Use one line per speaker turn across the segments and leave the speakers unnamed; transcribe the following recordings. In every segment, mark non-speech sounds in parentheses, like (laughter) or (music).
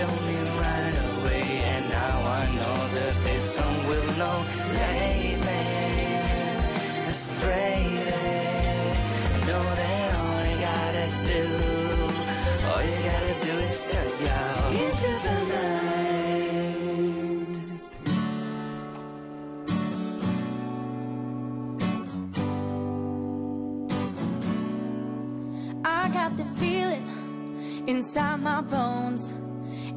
show me right away. And now I know that this song will know. Lately, astray. Know that all you gotta do, all you gotta do is start out into the night.
I got the feeling inside my bones.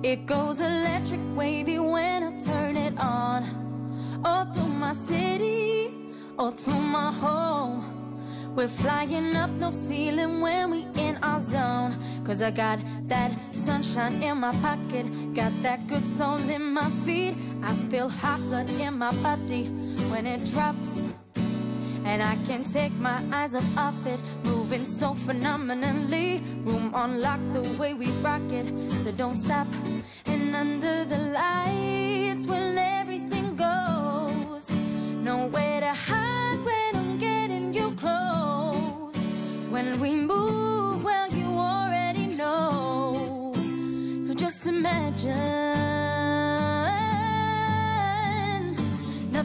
It goes electric wavy when I turn it on. All through my city, all through my home. We're flying up no ceiling when we in our zone. Cause I got that sunshine in my pocket, got that good soul in my feet. I feel hot blood in my body when it drops. And I can't take my eyes off it, moving so phenomenally. Room on lock the way we rock it, so don't stop. And under the lights, when everything goes, nowhere to hide when I'm getting you close. When we move, well, you already know. So just imagine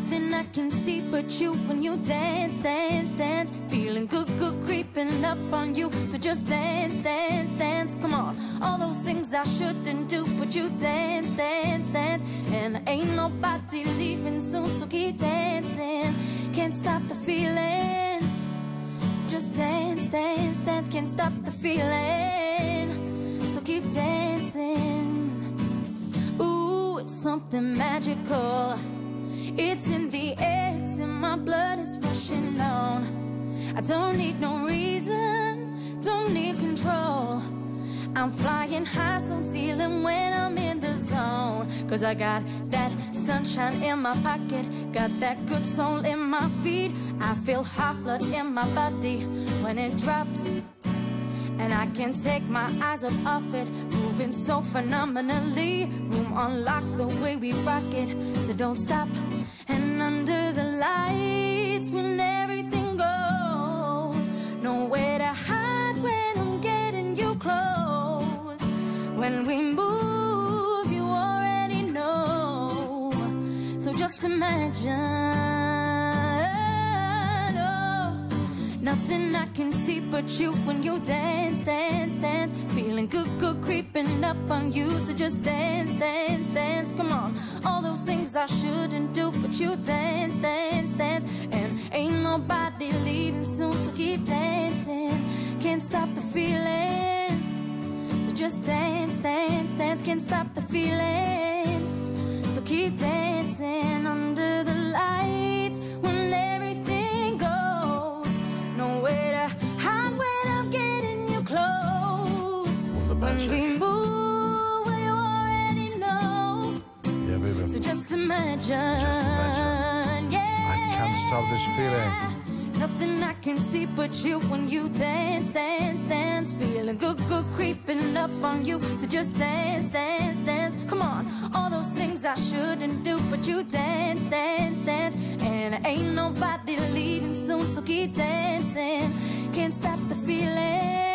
nothing I can see but you when you dance, dance, dance. Feeling good, good creeping up on you. So just dance, dance, dance. Come on, all those things I shouldn't do, but you dance, dance, dance. And ain't nobody leaving soon, so keep dancing. Can't stop the feeling. So just dance, dance, dance. Can't stop the feeling. So keep dancing. Ooh, it's something magical. It's in the air, it's in my blood, it's rushing on. I don't need no reason, don't need control. I'm flying high, so I'm ceiling when I'm in the zone. Cause I got that sunshine in my pocket, got that good soul in my feet. I feel hot blood in my body when it drops. And I can't take my eyes up off it, moving so phenomenally. Room on lock the way we rock it, so don't stop. And under the lights, when everything goes, nowhere to hide when I'm getting you close. When we move, you already know. So just imagine. Nothing I can see but you when you dance, dance, dance. Feeling good, good creeping up on you. So just dance, dance, dance. Come on. All those things I shouldn't do, but you dance, dance, dance. And ain't nobody leaving soon, so keep dancing. Can't stop the feeling. So just dance, dance, dance. Can't stop the feeling. So keep dancing under the lights close. When we move, well, you already know.
Yeah, baby.
So just imagine. Yeah.
I can't stop this feeling.
Nothing I can see but you when you dance, dance, dance. Feeling good, good creeping up on you. So just dance, dance, dance. Come on, all those things I shouldn't do, but you dance, dance, dance. And ain't nobody leaving soon, so keep dancing. Can't stop the feeling.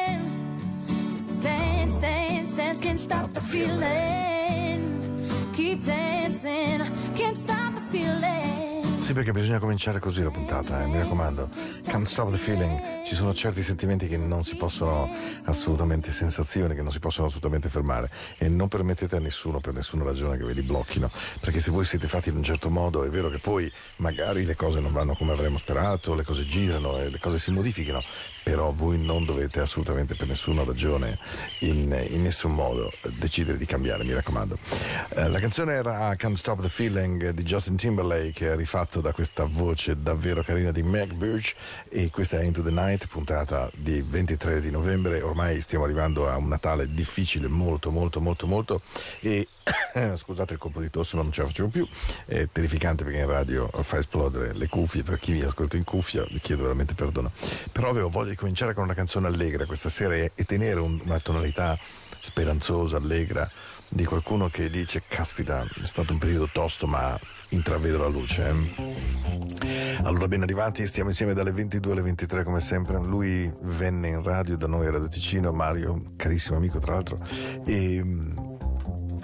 Dance, dance, dance. Can't stop the feeling. Keep dancing. Can't stop the feeling.
Sì, perché bisogna cominciare così la puntata, eh, mi raccomando. Can't stop the feeling. Ci sono certi sentimenti che non si possono assolutamente, sensazioni che non si possono assolutamente fermare. E non permettete a nessuno, per nessuna ragione, che ve li blocchino. Perché se voi siete fatti in un certo modo, è vero che poi magari le cose non vanno come avremmo sperato, le cose girano e le cose si modificano. Però voi non dovete assolutamente per nessuna ragione, in, in nessun modo, decidere di cambiare, mi raccomando. Eh, la canzone era Can't Stop the Feeling di Justin Timberlake, rifatto da questa voce davvero carina di Meg Birch e questa è Into the Night, puntata di 23 di novembre, ormai stiamo arrivando a un Natale difficile, molto molto molto molto. E (coughs) scusate il colpo di tosse ma non ce la facevo più, è terrificante perché in radio fa esplodere le cuffie, per chi mi ascolta in cuffia vi chiedo veramente perdono, però avevo voglia di cominciare con una canzone allegra questa sera e tenere un- una tonalità speranzosa, allegra di qualcuno che dice caspita è stato un periodo tosto ma intravedo la luce eh. allora ben arrivati stiamo insieme dalle 22 alle 23 come sempre lui venne in radio da noi a Radio Ticino Mario carissimo amico tra l'altro e mm,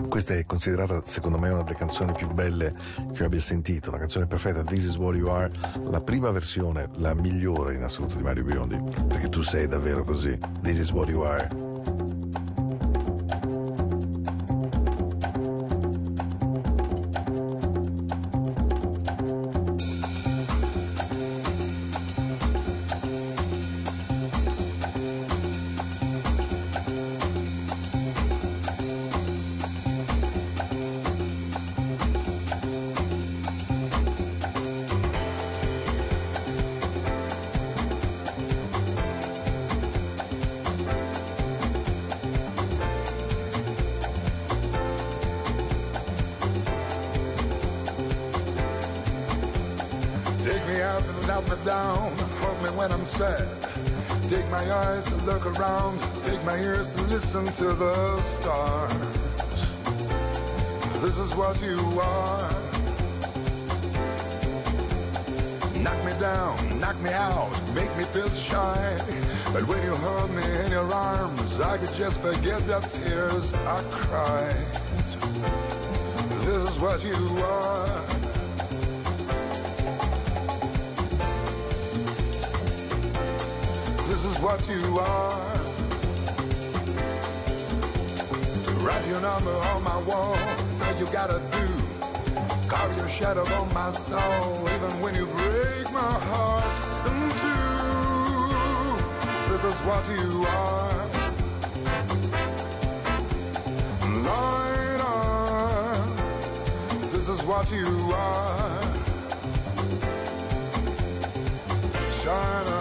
Questa è considerata secondo me una delle canzoni più belle che io abbia sentito, una canzone perfetta, This is what you are, la prima versione, la migliore in assoluto di Mario Biondi, perché tu sei davvero così, This is what you are.
Listen to the stars. This is what you are. Knock me down, knock me out, make me feel shy. But when you hold me in your arms, I could just forget the tears I cried. This is what you are. What you are. Write your number on my wall, say you gotta do. Carve your shadow on my soul, even when you break my heart in two. This is what you are. Light on. This is what you are. Shine a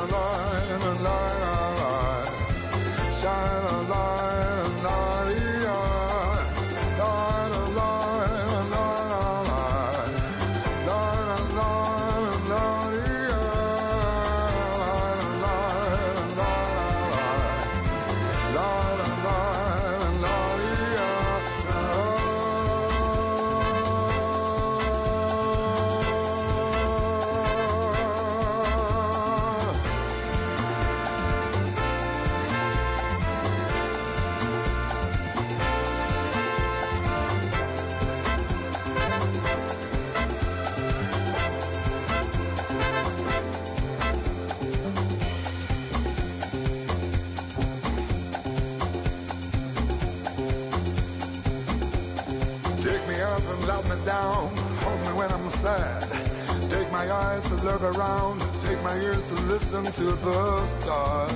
look around, take my ears to listen to the stars.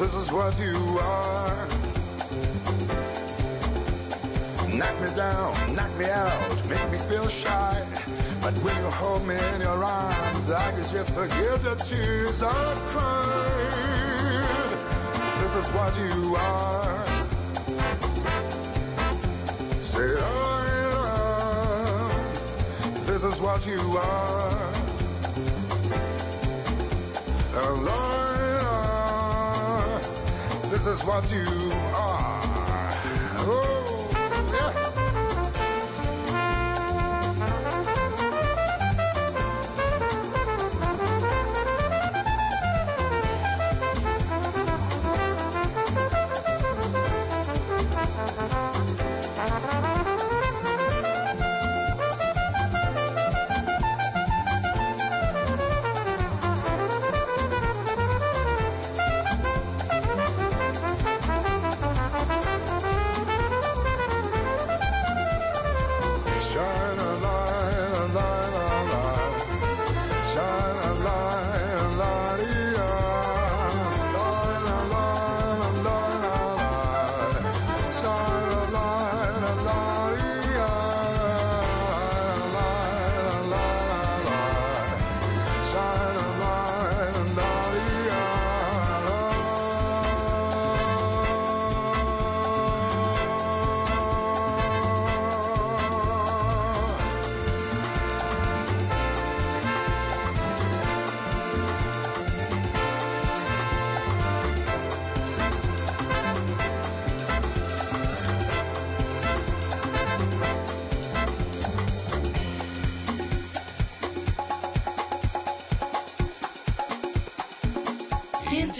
This is what you are. Knock me down, knock me out, make me feel shy. But when you hold me in your arms, I can just forget the tears I've cried. This is what you are. What you are. This is what you are.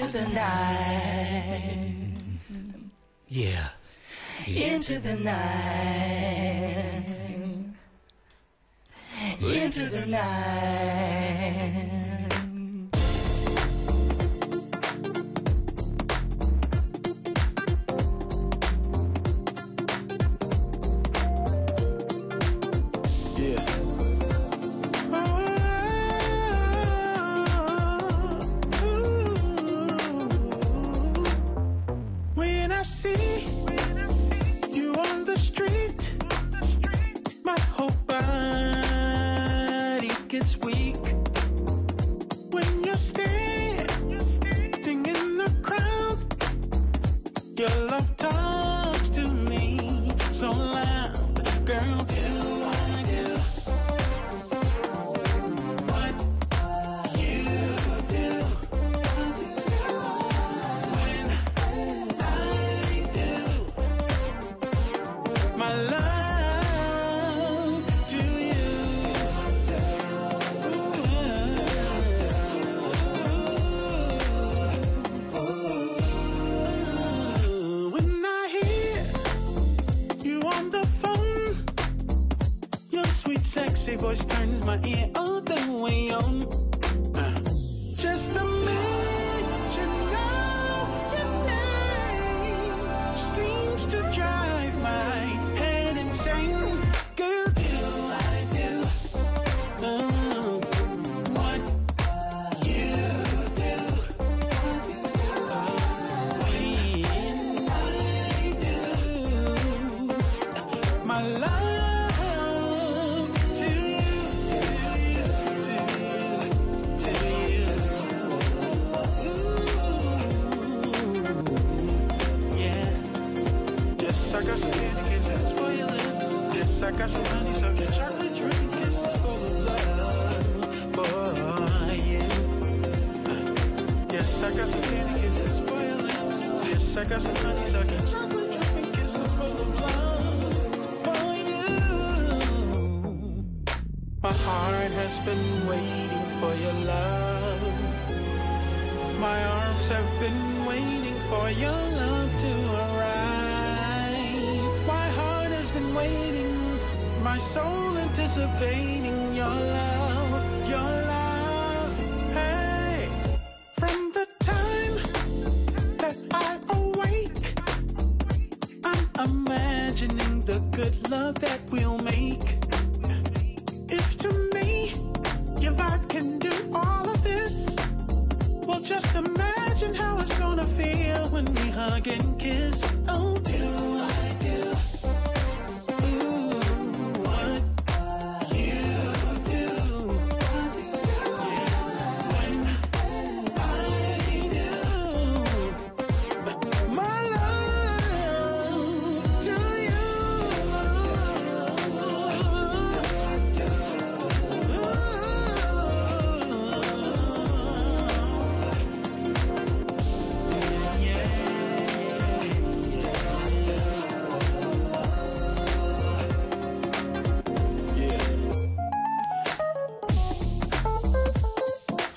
Into the night. Yeah. into the night, into the night.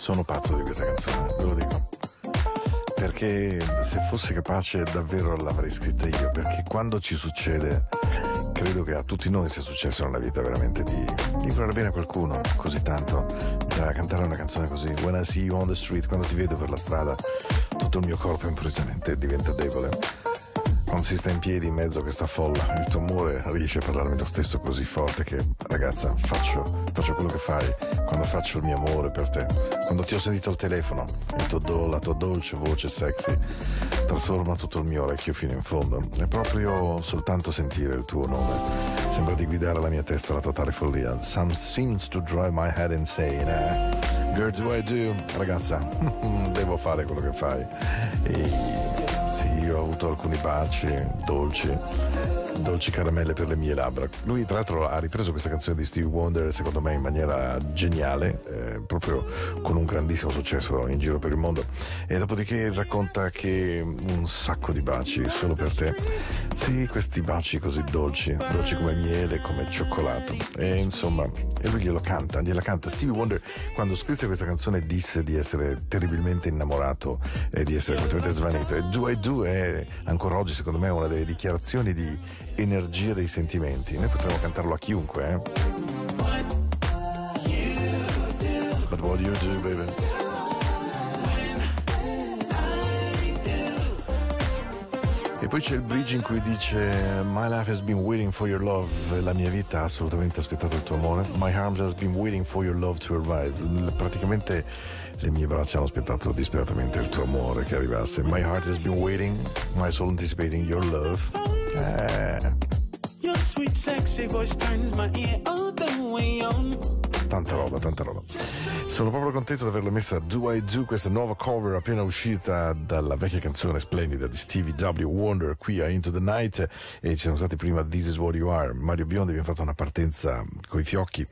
Sono pazzo di questa canzone, ve lo dico. Perché se fossi capace davvero l'avrei scritta io, perché quando ci succede, credo che a tutti noi sia successo nella vita veramente di, di fare bene a qualcuno così tanto da cantare una canzone così. When I see you on the street, quando ti vedo per la strada, tutto il mio corpo improvvisamente diventa debole quando si sta in piedi in mezzo a questa folla, il tuo amore riesce a parlarmi lo stesso così forte che, ragazza, faccio, faccio quello che fai quando faccio il mio amore per te. Quando ti ho sentito al telefono, do, la tua dolce voce sexy trasforma tutto il mio orecchio fino in fondo. È proprio soltanto sentire il tuo nome. Sembra di guidare la mia testa alla totale follia. Some seems to drive my head insane, eh? Girl, do I do? Ragazza, (laughs) devo fare quello che fai. E sì, io ho avuto alcuni baci dolci, dolci caramelle per le mie labbra. Lui tra l'altro ha ripreso questa canzone di Stevie Wonder secondo me in maniera geniale, eh, proprio con un grandissimo successo in giro per il mondo e dopodiché racconta che un sacco di baci solo per te. Sì, questi baci così dolci, dolci come miele, come cioccolato. E insomma, e lui glielo canta, gliela canta. Stevie Wonder quando scrisse questa canzone disse di essere terribilmente innamorato e di essere completamente svanito e Do I Do è ancora oggi secondo me una delle dichiarazioni di energia dei sentimenti. Noi potremmo cantarlo a chiunque, eh? But what do you do, baby? E poi c'è il bridge in cui dice My life has been waiting for your love La mia vita ha assolutamente aspettato il tuo amore My arms has been waiting for your love to arrive Praticamente le mie braccia hanno aspettato disperatamente il tuo amore che arrivasse My heart has been waiting My soul anticipating your love eh. Tanta roba, tanta roba. Sono proprio contento di averla messa Do I Do, questa nuova cover appena uscita dalla vecchia canzone splendida di Stevie W. Wonder qui a Into the Night e ci sono stati prima This Is What You Are. Mario Biondi abbiamo fatto una partenza coi fiocchi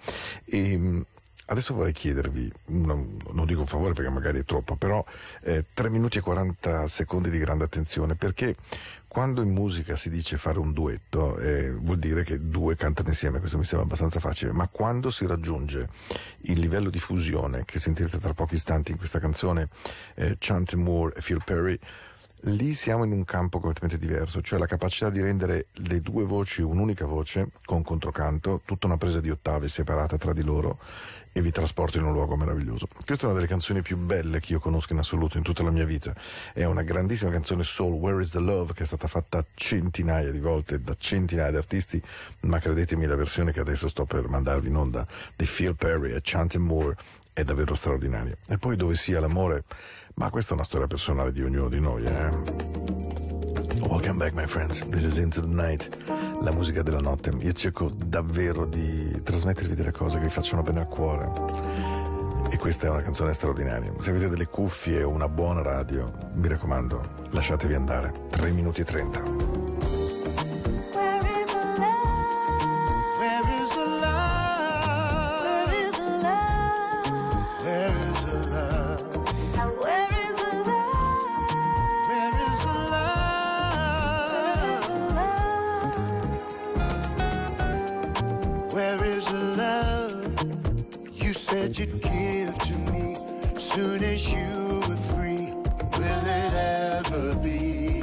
e mm, Adesso vorrei chiedervi, non dico un favore perché magari è troppo, però eh, 3 minuti e 40 secondi di grande attenzione perché quando in musica si dice fare un duetto eh, vuol dire che due cantano insieme, questo mi sembra abbastanza facile, ma quando si raggiunge il livello di fusione che sentirete tra pochi istanti in questa canzone eh, Chante Moore e Phil Perry, lì siamo in un campo completamente diverso, cioè la capacità di rendere le due voci un'unica voce con controcanto, tutta una presa di ottave separata tra di loro e vi trasporta in un luogo meraviglioso. Questa è una delle canzoni più belle che io conosco in assoluto in tutta la mia vita. È una grandissima canzone soul, Where is the Love, che è stata fatta centinaia di volte da centinaia di artisti, ma credetemi la versione che adesso sto per mandarvi in onda di Phil Perry e Chanting Moore è davvero straordinaria. E poi dove sia l'amore, ma questa è una storia personale di ognuno di noi, eh? Welcome back my friends, this is Into the Night, la musica della notte. Io cerco davvero di trasmettervi delle cose che vi facciano bene al cuore. E questa è una canzone straordinaria. Se avete delle cuffie o una buona radio, mi raccomando, lasciatevi andare. 3 minuti e 30. You'd give to me soon as you were free. Will it ever be?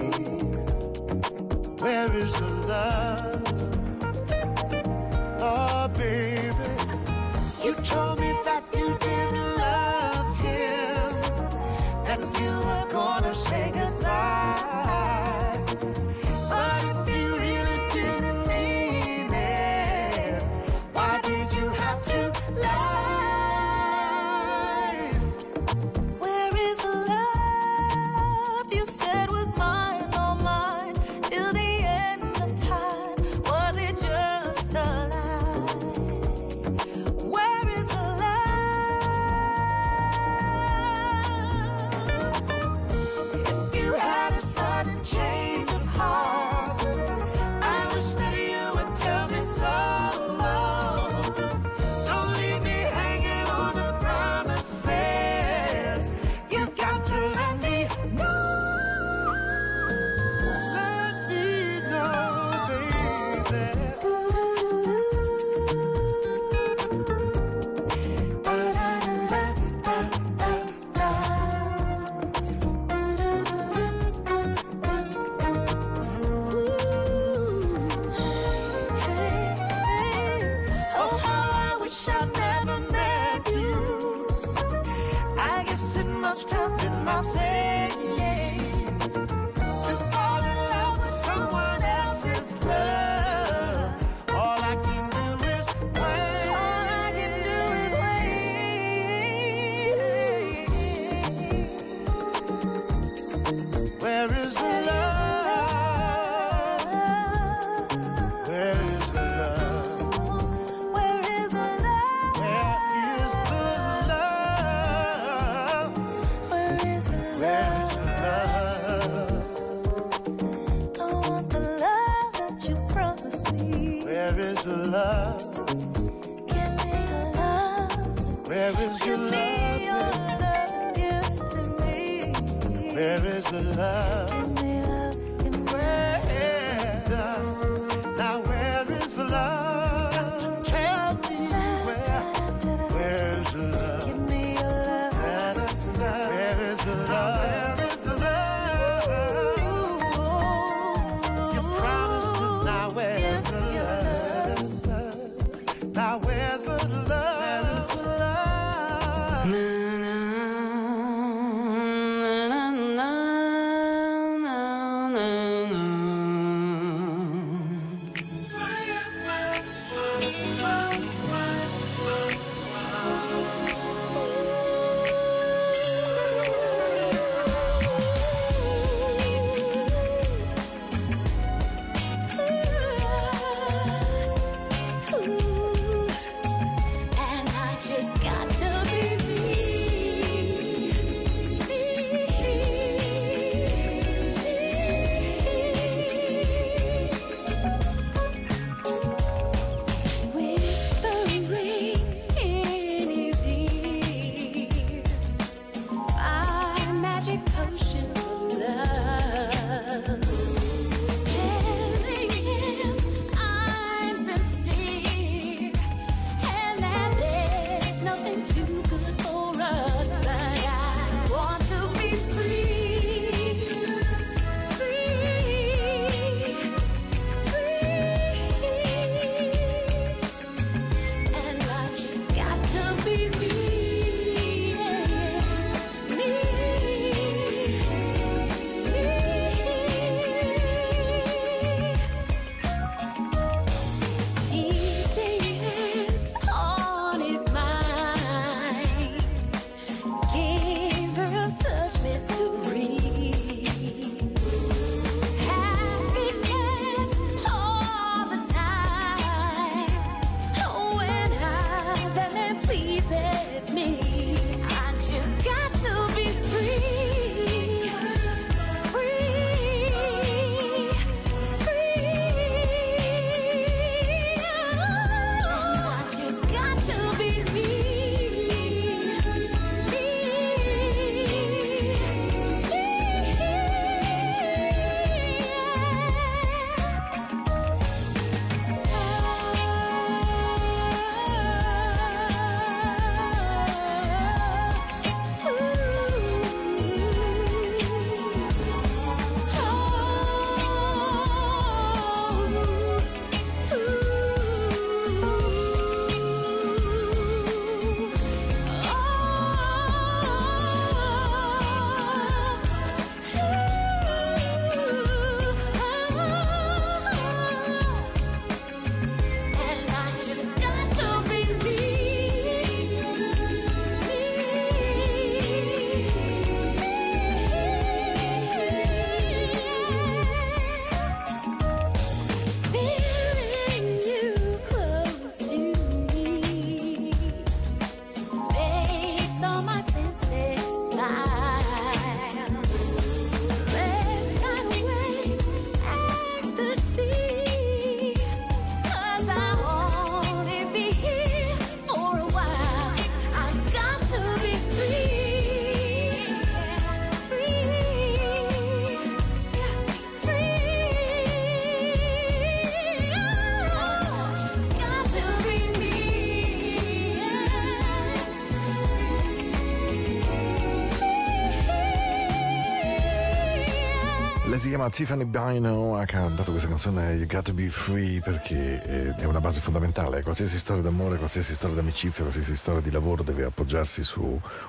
Where is the love? Oh, baby, chiama Tiffany Bino, ha cantato questa canzone You Got to Be Free perché eh, è una base fondamentale. Qualsiasi storia d'amore, qualsiasi storia d'amicizia, qualsiasi storia di lavoro deve appoggiarsi su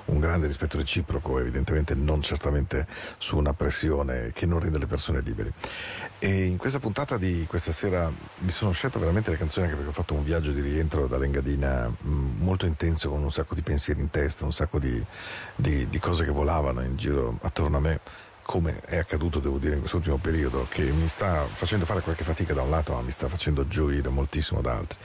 un grande rispetto reciproco, evidentemente non certamente su una pressione che non rende le persone liberi. E in questa puntata di questa sera mi sono scelto veramente le canzoni anche perché ho fatto un viaggio di rientro dall'Engadina mh, molto intenso con un sacco di pensieri in testa, un sacco di, di- di cose che volavano in giro attorno a me come è accaduto, devo dire, in quest'ultimo periodo, che mi sta facendo fare qualche fatica da un lato, ma mi sta facendo gioire moltissimo da altri.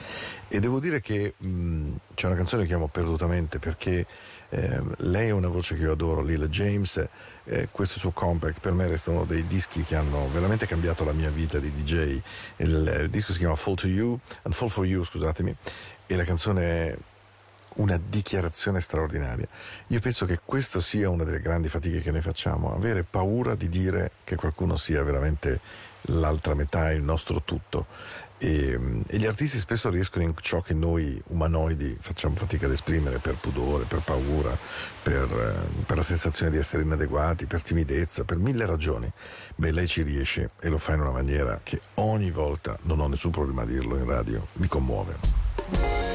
E devo dire che mh, c'è una canzone che amo perdutamente perché ehm, lei è una voce che io adoro, Lila James, eh, questo suo compact per me resta uno dei dischi che hanno veramente cambiato la mia vita di DJ. Il, il disco si chiama Fall to You, and Fall for You, scusatemi, e la canzone è una dichiarazione straordinaria. Io penso che questo sia una delle grandi fatiche che noi facciamo, avere paura di dire che qualcuno sia veramente l'altra metà, il nostro tutto. E, e, gli artisti spesso riescono in ciò che noi umanoidi facciamo fatica ad esprimere per pudore, per paura, per, eh, per, la sensazione di essere inadeguati, per timidezza, per mille ragioni. Beh, lei ci riesce e lo fa in una maniera che ogni volta, non ho nessun problema a dirlo in radio, mi commuove.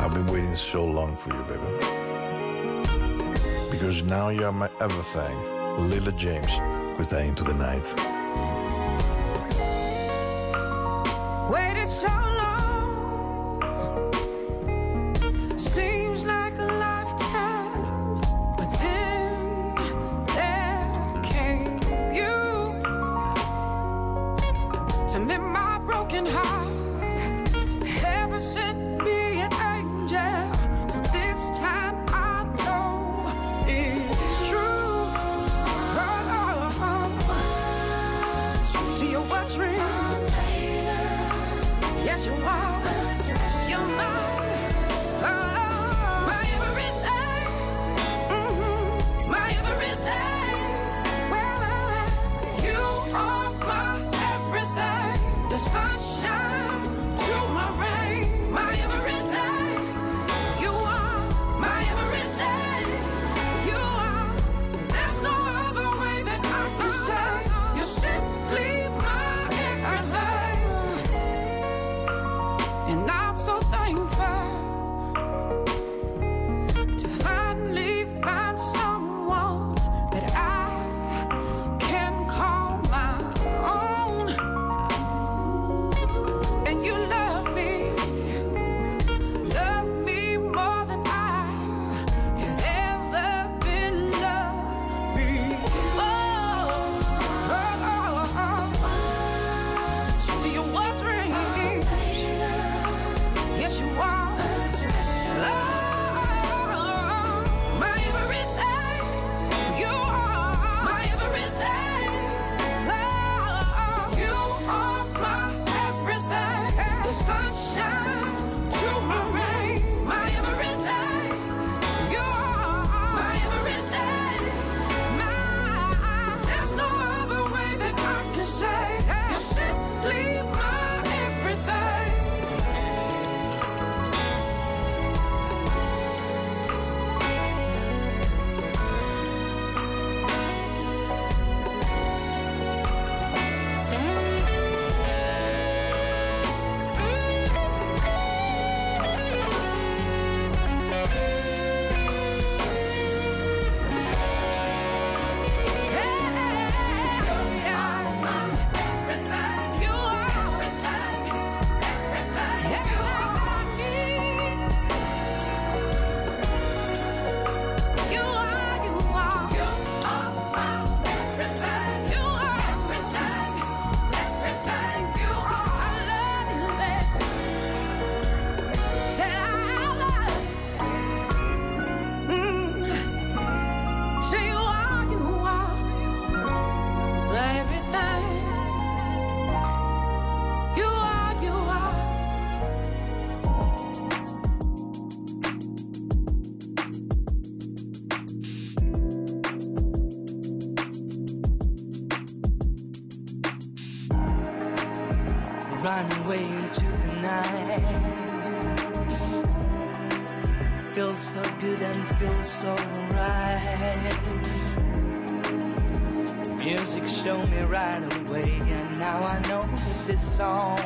I've been waiting so long for you, baby. Because now you are my everything. Lila James, questa è Into the Night.
Waited so long.
Feels so right. Music showed me right away, and now I know this song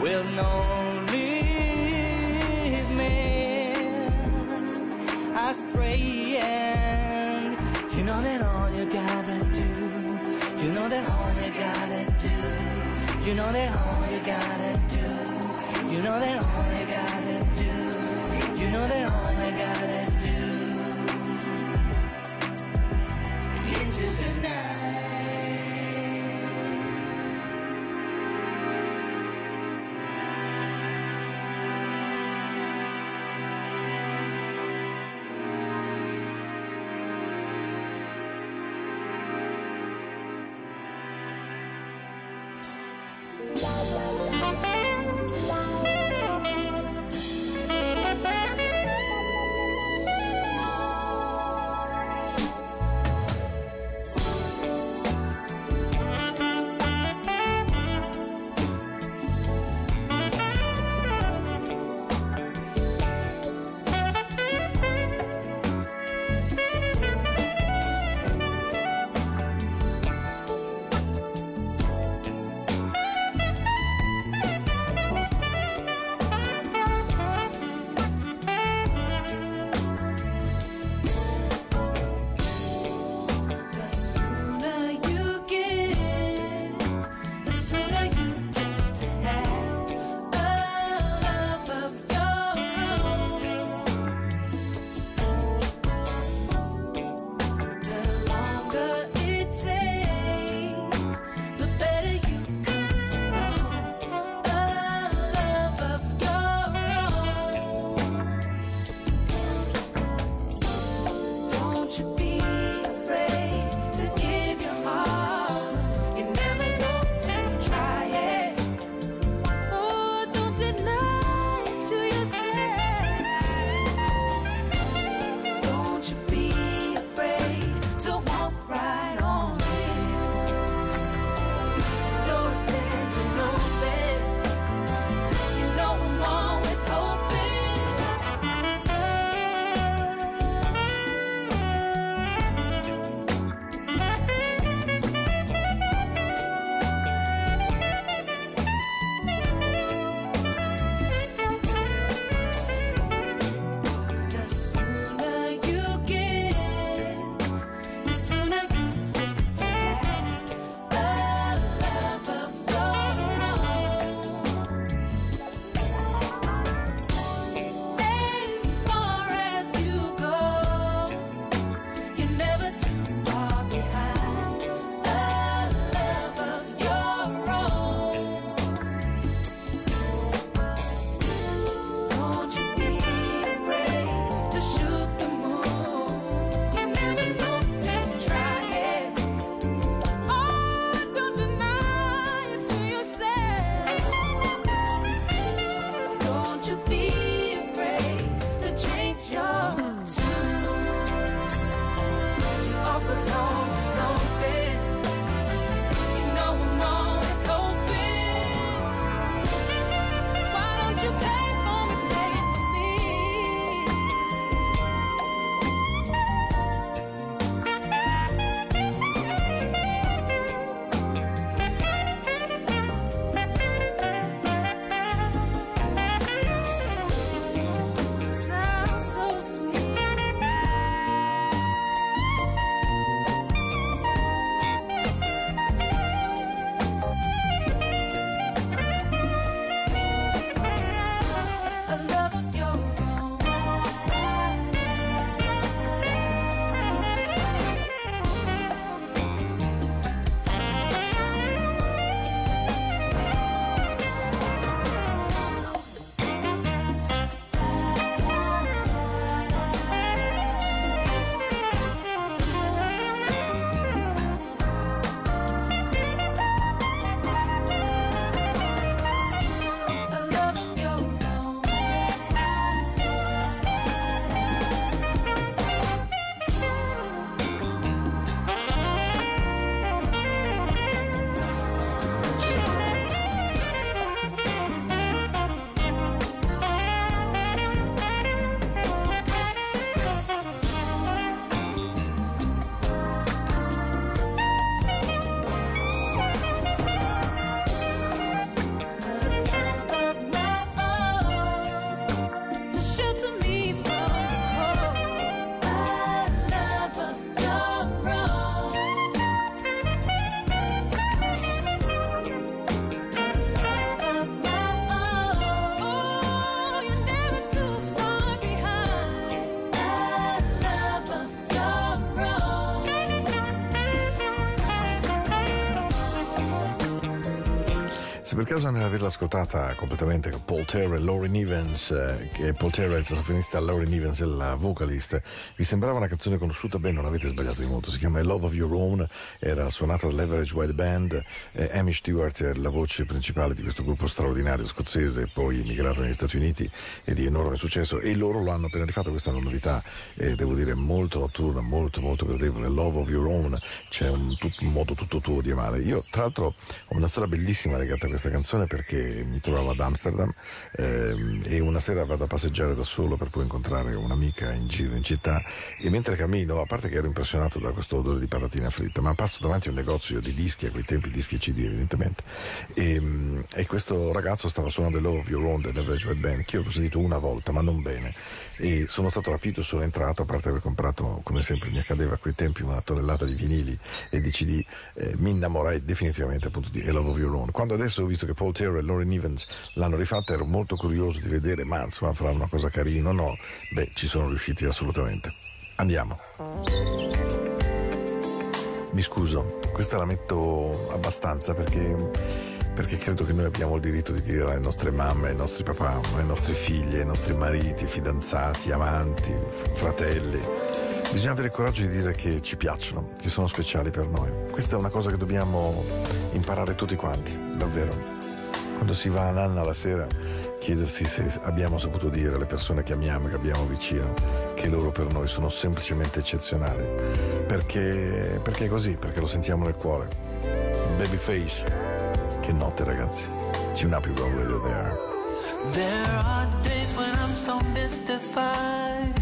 will not leave me astray. And you know that all you gotta do, you know that all you gotta do. You know that all you gotta do. You know that all you gotta do. You
per caso non averla ascoltata completamente Paul Terrell, Lauren Evans, eh, che Paul Terrell, il sassofonista, Lauren Evans è la vocalist, vi sembrava una canzone conosciuta? Beh, non avete sbagliato di molto. Si chiama Love of Your Own, era suonata dall'Average Wild Band. Eh, Amy Stewart è la voce principale di questo gruppo straordinario scozzese, poi immigrato negli Stati Uniti e di enorme successo. E loro lo hanno appena rifatto, questa è una novità, eh, devo dire, molto notturna, molto, molto gradevole. Love of Your Own, c'è un, tutto, un modo tutto tuo di amare. Io, tra l'altro, ho una storia bellissima legata a questa canzone perché mi trovavo ad Amsterdam ehm, e una sera vado a passeggiare da solo per poi incontrare un'amica in giro in città e mentre cammino, a parte che ero impressionato da questo odore di patatina fritta, ma passo davanti a un negozio di dischi, a quei tempi dischi e CD evidentemente, e, ehm, e questo ragazzo stava suonando Love Your Own dell'Average White Band, che io avevo sentito una volta, ma non bene, e sono stato rapito, sono entrato, a parte aver comprato, come sempre mi accadeva a quei tempi, una tonnellata di vinili e di CD, eh, mi innamorai definitivamente appunto di Love Your Own. Quando adesso ho visto che Paul Terrell e Lauren Evans l'hanno rifatta ero molto curioso di vedere, ma insomma farà una cosa carina o no? Beh, ci sono riusciti assolutamente. Andiamo. Mi scuso, questa la metto abbastanza perché perché credo che noi abbiamo il diritto di dire alle nostre mamme, ai nostri papà, ai nostri figli, ai nostri mariti, fidanzati, amanti, fratelli. Bisogna avere il coraggio di dire che ci piacciono, che sono speciali per noi. Questa è una cosa che dobbiamo imparare tutti quanti, davvero. Quando si va a Nanna la sera, chiedersi se abbiamo saputo dire alle persone che amiamo, che abbiamo vicino, che loro per noi sono semplicemente eccezionali. Perché, perché è così, perché lo sentiamo nel cuore. Babyface. Che notte ragazzi. Tune up your own radio there.
There are days when I'm so mystified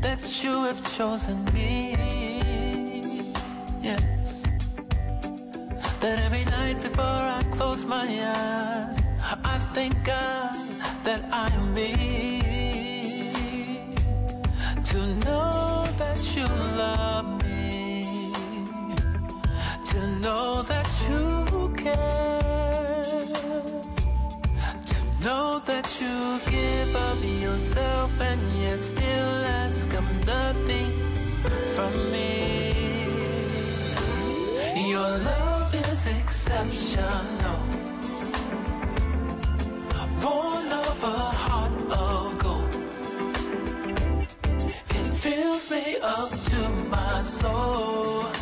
that you have chosen me. Yes. That every night before I close my eyes, I thank God that I am me. To know that you love me, to know that you care, to know that you give up yourself and yet still ask of nothing from me. Your love exceptional, born of a heart of gold. It fills me up to my soul.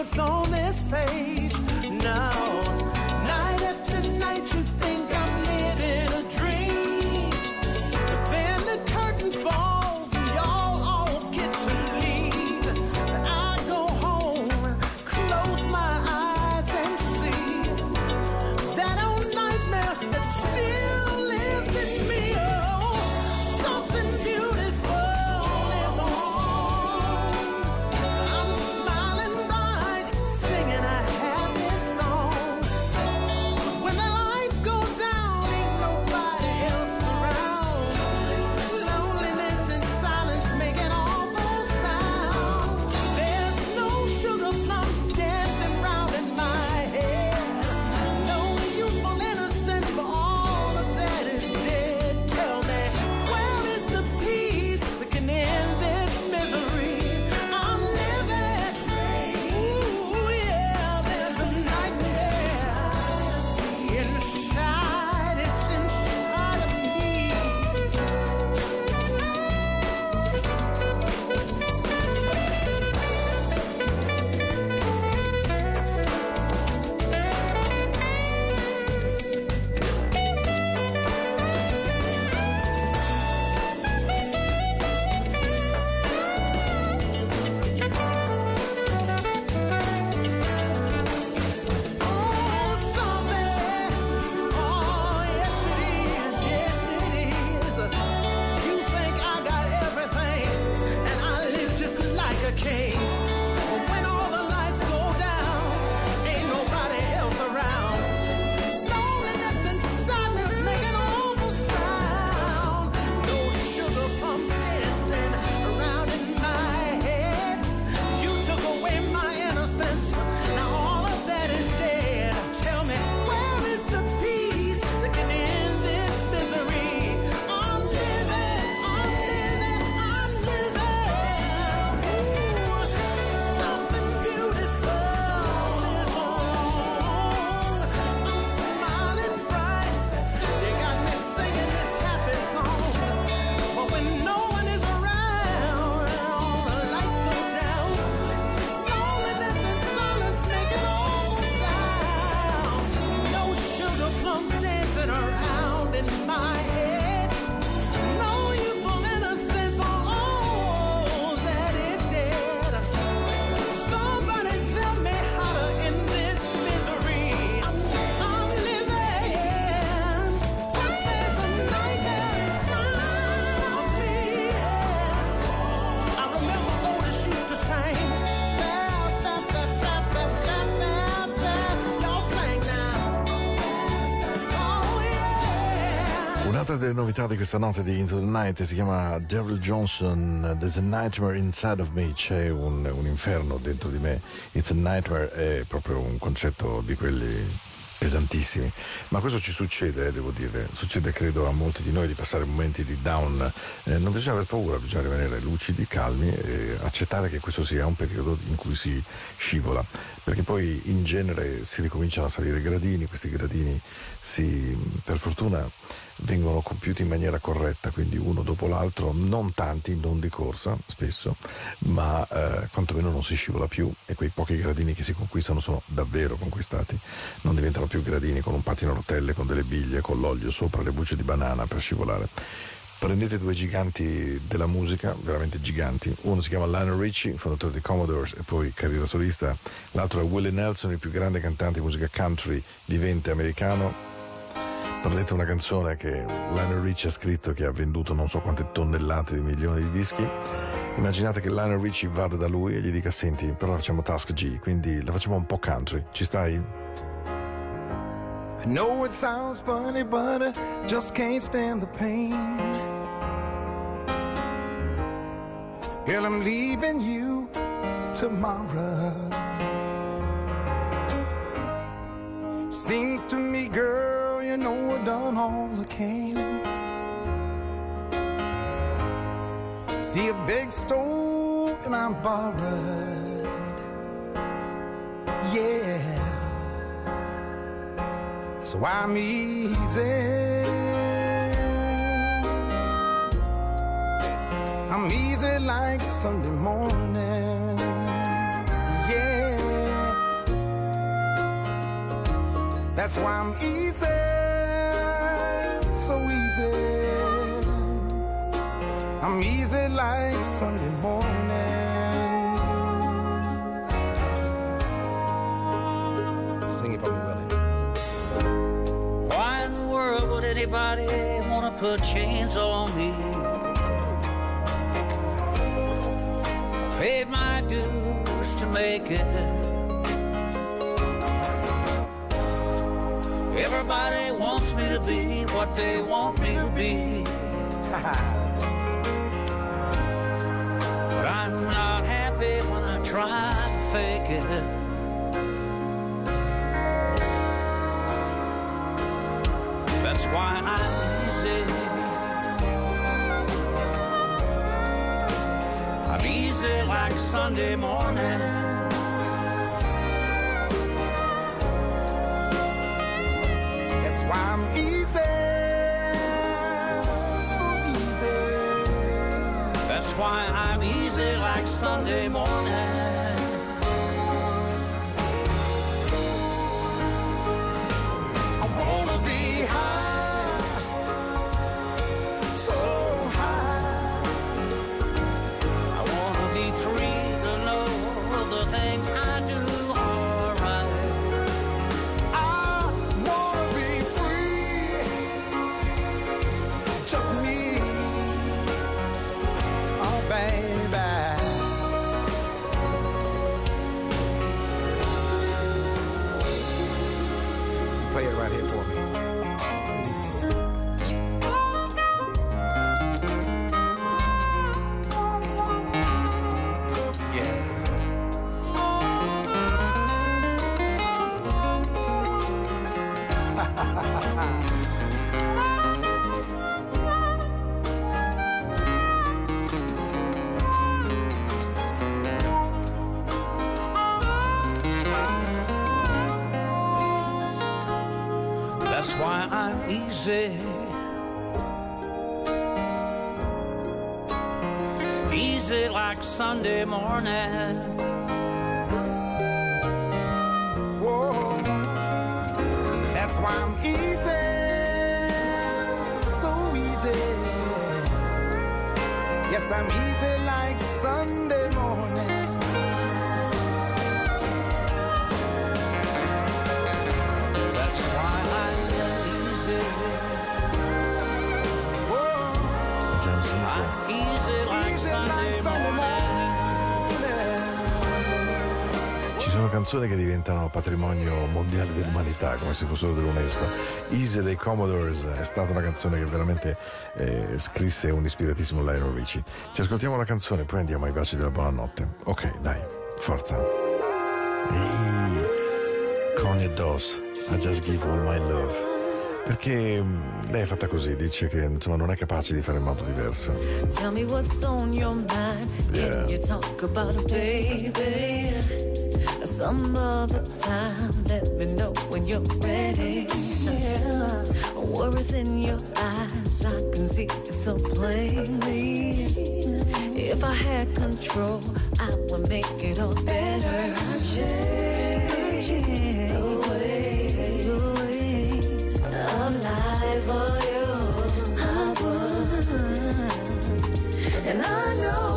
what's on this page. Now, night after night, you
novità di questa notte di Into the Night si chiama Daryl Johnson, There's a Nightmare Inside of Me, c'è un, un inferno dentro di me. It's a Nightmare è proprio un concetto di quelli pesantissimi, ma questo ci succede, eh, devo dire, succede credo a molti di noi di passare momenti di down, eh, non bisogna aver paura, bisogna rimanere lucidi, calmi e accettare che questo sia un periodo in cui si scivola, perché poi in genere si ricominciano a salire gradini, questi gradini si, per fortuna vengono compiuti in maniera corretta, quindi uno dopo l'altro, non tanti, non di corsa spesso, ma eh, quantomeno non si scivola più e quei pochi gradini che si conquistano sono davvero conquistati, non diventano più gradini con un pattino a rotelle, con delle biglie, con l'olio sopra le bucce di banana per scivolare. Prendete due giganti della musica, veramente giganti. Uno si chiama Lionel Richie, fondatore di Commodores e poi carriera solista. L'altro è Willie Nelson, il più grande cantante di musica country vivente americano Prendete una canzone che Lionel Richie ha scritto che ha venduto non so quante tonnellate di milioni di dischi. Immaginate che Lionel Richie vada da lui e gli dica senti, però la facciamo Task G, quindi la facciamo un po' country. Ci stai?
I know it sounds funny, but I just can't stand the pain. Girl, I'm leaving you tomorrow. Seems to me, girl, you know I've done all I can. See a big stove and I'm borrowed. Yeah. So I'm easy. I'm easy like Sunday morning. Yeah. That's why I'm easy. So easy. I'm easy like Sunday morning. Sing it for me, Willie.
Why in the world would anybody want to put chains on me? Paid my dues to make it. Everybody wants me to be what they want me to be. (laughs) But I'm not happy when I try to fake it. That's why I'm easy. I'm easy like Sunday morning. Like Sunday morning. Easy. Easy like Sunday morning.
Whoa. That's why I'm easy, so easy. Yes, I'm easy like Sunday morning.
Easy.
Easy
like Sunday morning.
Ci sono canzoni che diventano patrimonio mondiale dell'umanità, come se fossero dell'UNESCO. Easy dei Commodores è stata una canzone che veramente eh, scrisse un ispiratissimo Lionel Richie. Ci ascoltiamo la canzone, poi andiamo ai baci della buonanotte. Ok, dai, forza. Ehi, Connie Doss, I just give all my love. Perché mm, lei è fatta così, dice che insomma, non è capace di fare in modo diverso.
Tell me what's on your mind.
Yeah.
Can you talk about it, baby? Some other time, let me know when you're ready. Yeah. Worries in your eyes, I can see it so plainly. If I had control, I would make it all better. I'd change the way, for you. I would. And I know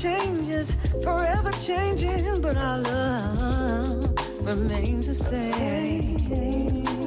changes, forever changing, but our love remains the same.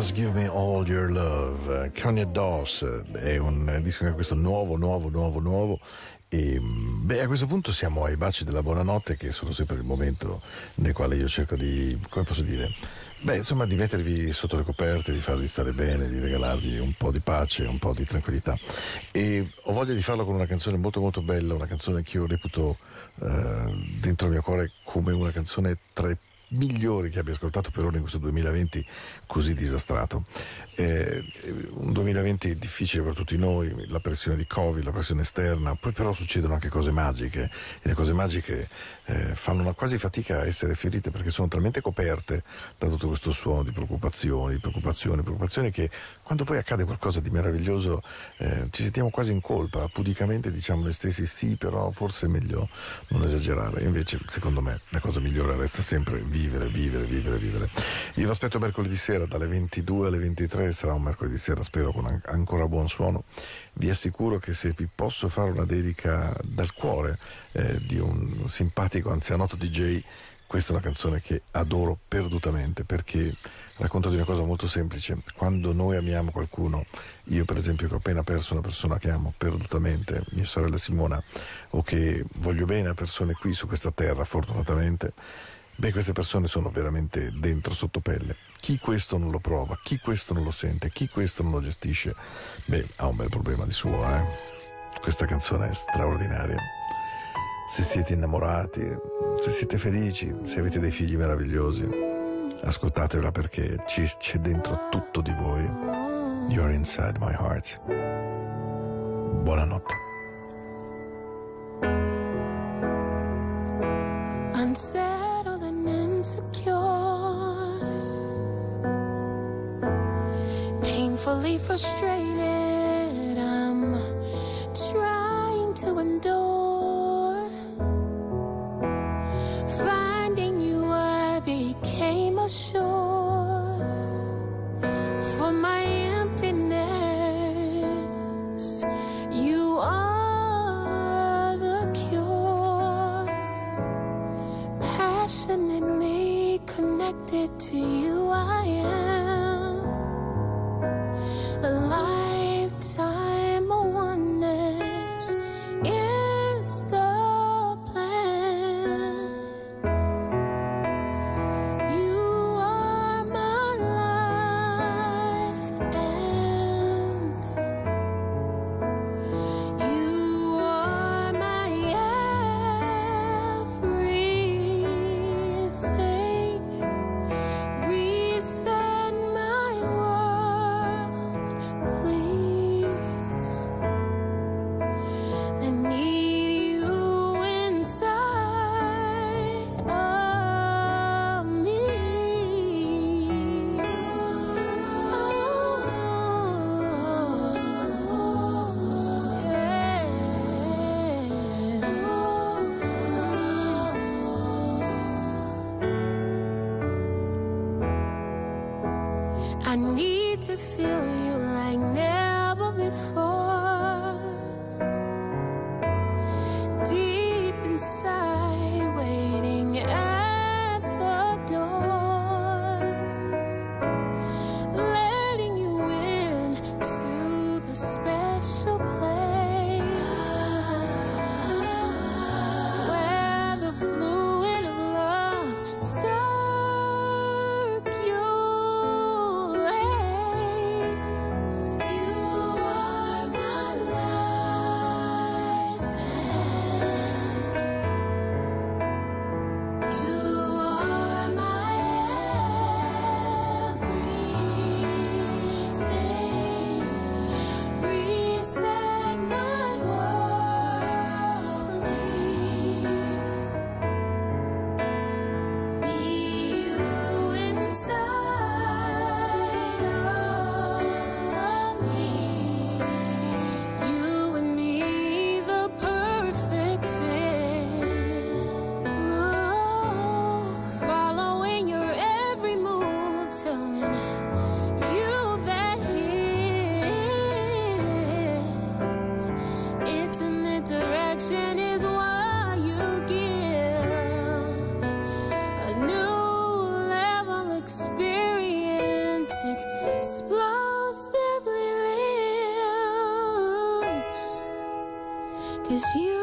Just Give Me All Your Love, eh, Kanye Doss è un eh, disco che è questo nuovo, nuovo, nuovo, nuovo. E mm, beh, a questo punto siamo ai baci della buonanotte, che sono sempre il momento nel quale io cerco di, come posso dire, beh, insomma, di mettervi sotto le coperte, di farvi stare bene, di regalarvi un po' di pace, un po' di tranquillità. E ho voglia di farlo con una canzone molto, molto bella, una canzone che io reputo eh, dentro il mio cuore come una canzone tra i migliori che abbia ascoltato per ora in questo 2020 così disastrato. Eh, un 2020 difficile per tutti noi, la pressione di Covid, la pressione esterna, poi però succedono anche cose magiche e le cose magiche eh, fanno una quasi fatica a essere fiorite perché sono talmente coperte da tutto questo suono di preoccupazioni, preoccupazioni, preoccupazioni che quando poi accade qualcosa di meraviglioso eh, ci sentiamo quasi in colpa, pudicamente diciamo noi stessi sì, però forse è meglio non esagerare. Invece, secondo me, la cosa migliore resta sempre vivere, vivere, vivere, vivere. Io vi aspetto mercoledì sera dalle 22 alle 23, sarà un mercoledì sera, spero con an- ancora buon suono. Vi assicuro che se vi posso fare una dedica dal cuore eh, di un simpatico anzianotto DJ, questa è una canzone che adoro perdutamente perché racconta di una cosa molto semplice. Quando noi amiamo qualcuno, io per esempio che ho appena perso una persona che amo perdutamente, mia sorella Simona, o che voglio bene a persone qui su questa terra, fortunatamente, beh, queste persone sono veramente dentro sotto pelle. Chi questo non lo prova, chi questo non lo sente, chi questo non lo gestisce, beh, ha un bel problema di suo, eh. Questa canzone è straordinaria. Se siete innamorati, se siete felici, se avete dei figli meravigliosi, ascoltatela perché c'è dentro tutto di voi. You're inside my heart. Buonanotte.
unsettled and insecure, painfully frustrated. I'm trying to endure. to feel you. Cause you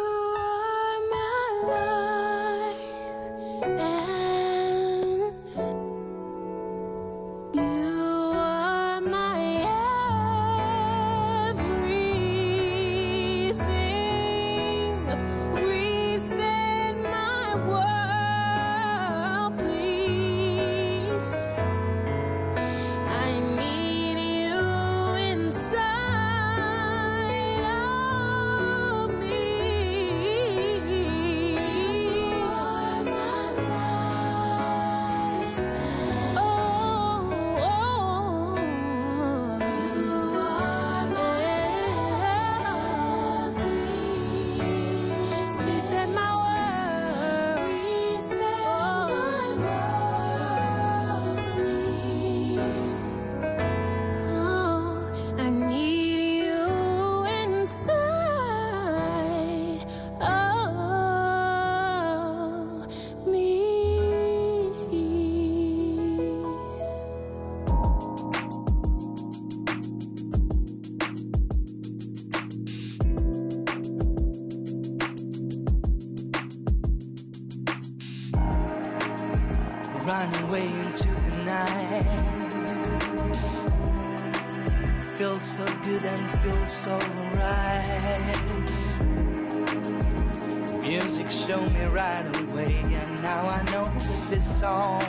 me
right away, and now I know that this song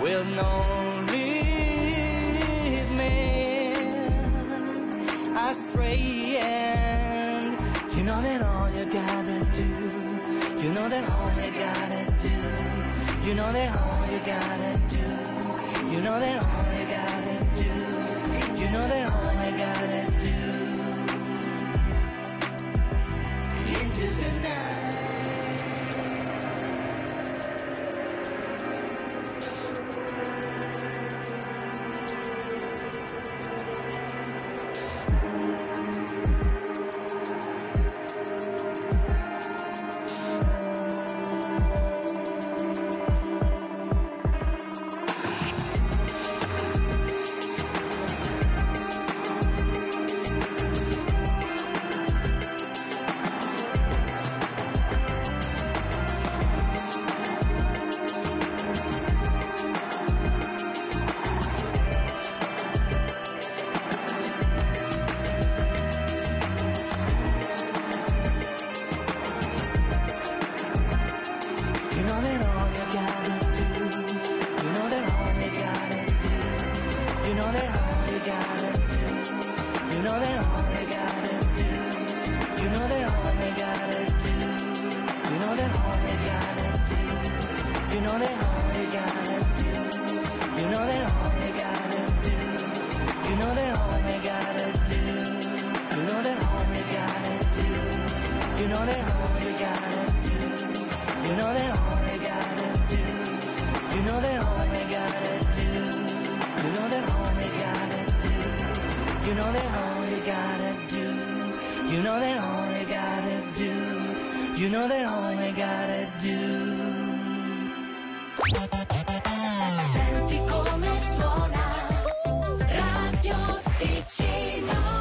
will not leave me astray. And you know that all you gotta do, you know that all you gotta do, you know that all you gotta do, you know that all you gotta do, you know that all you gotta do. into the night.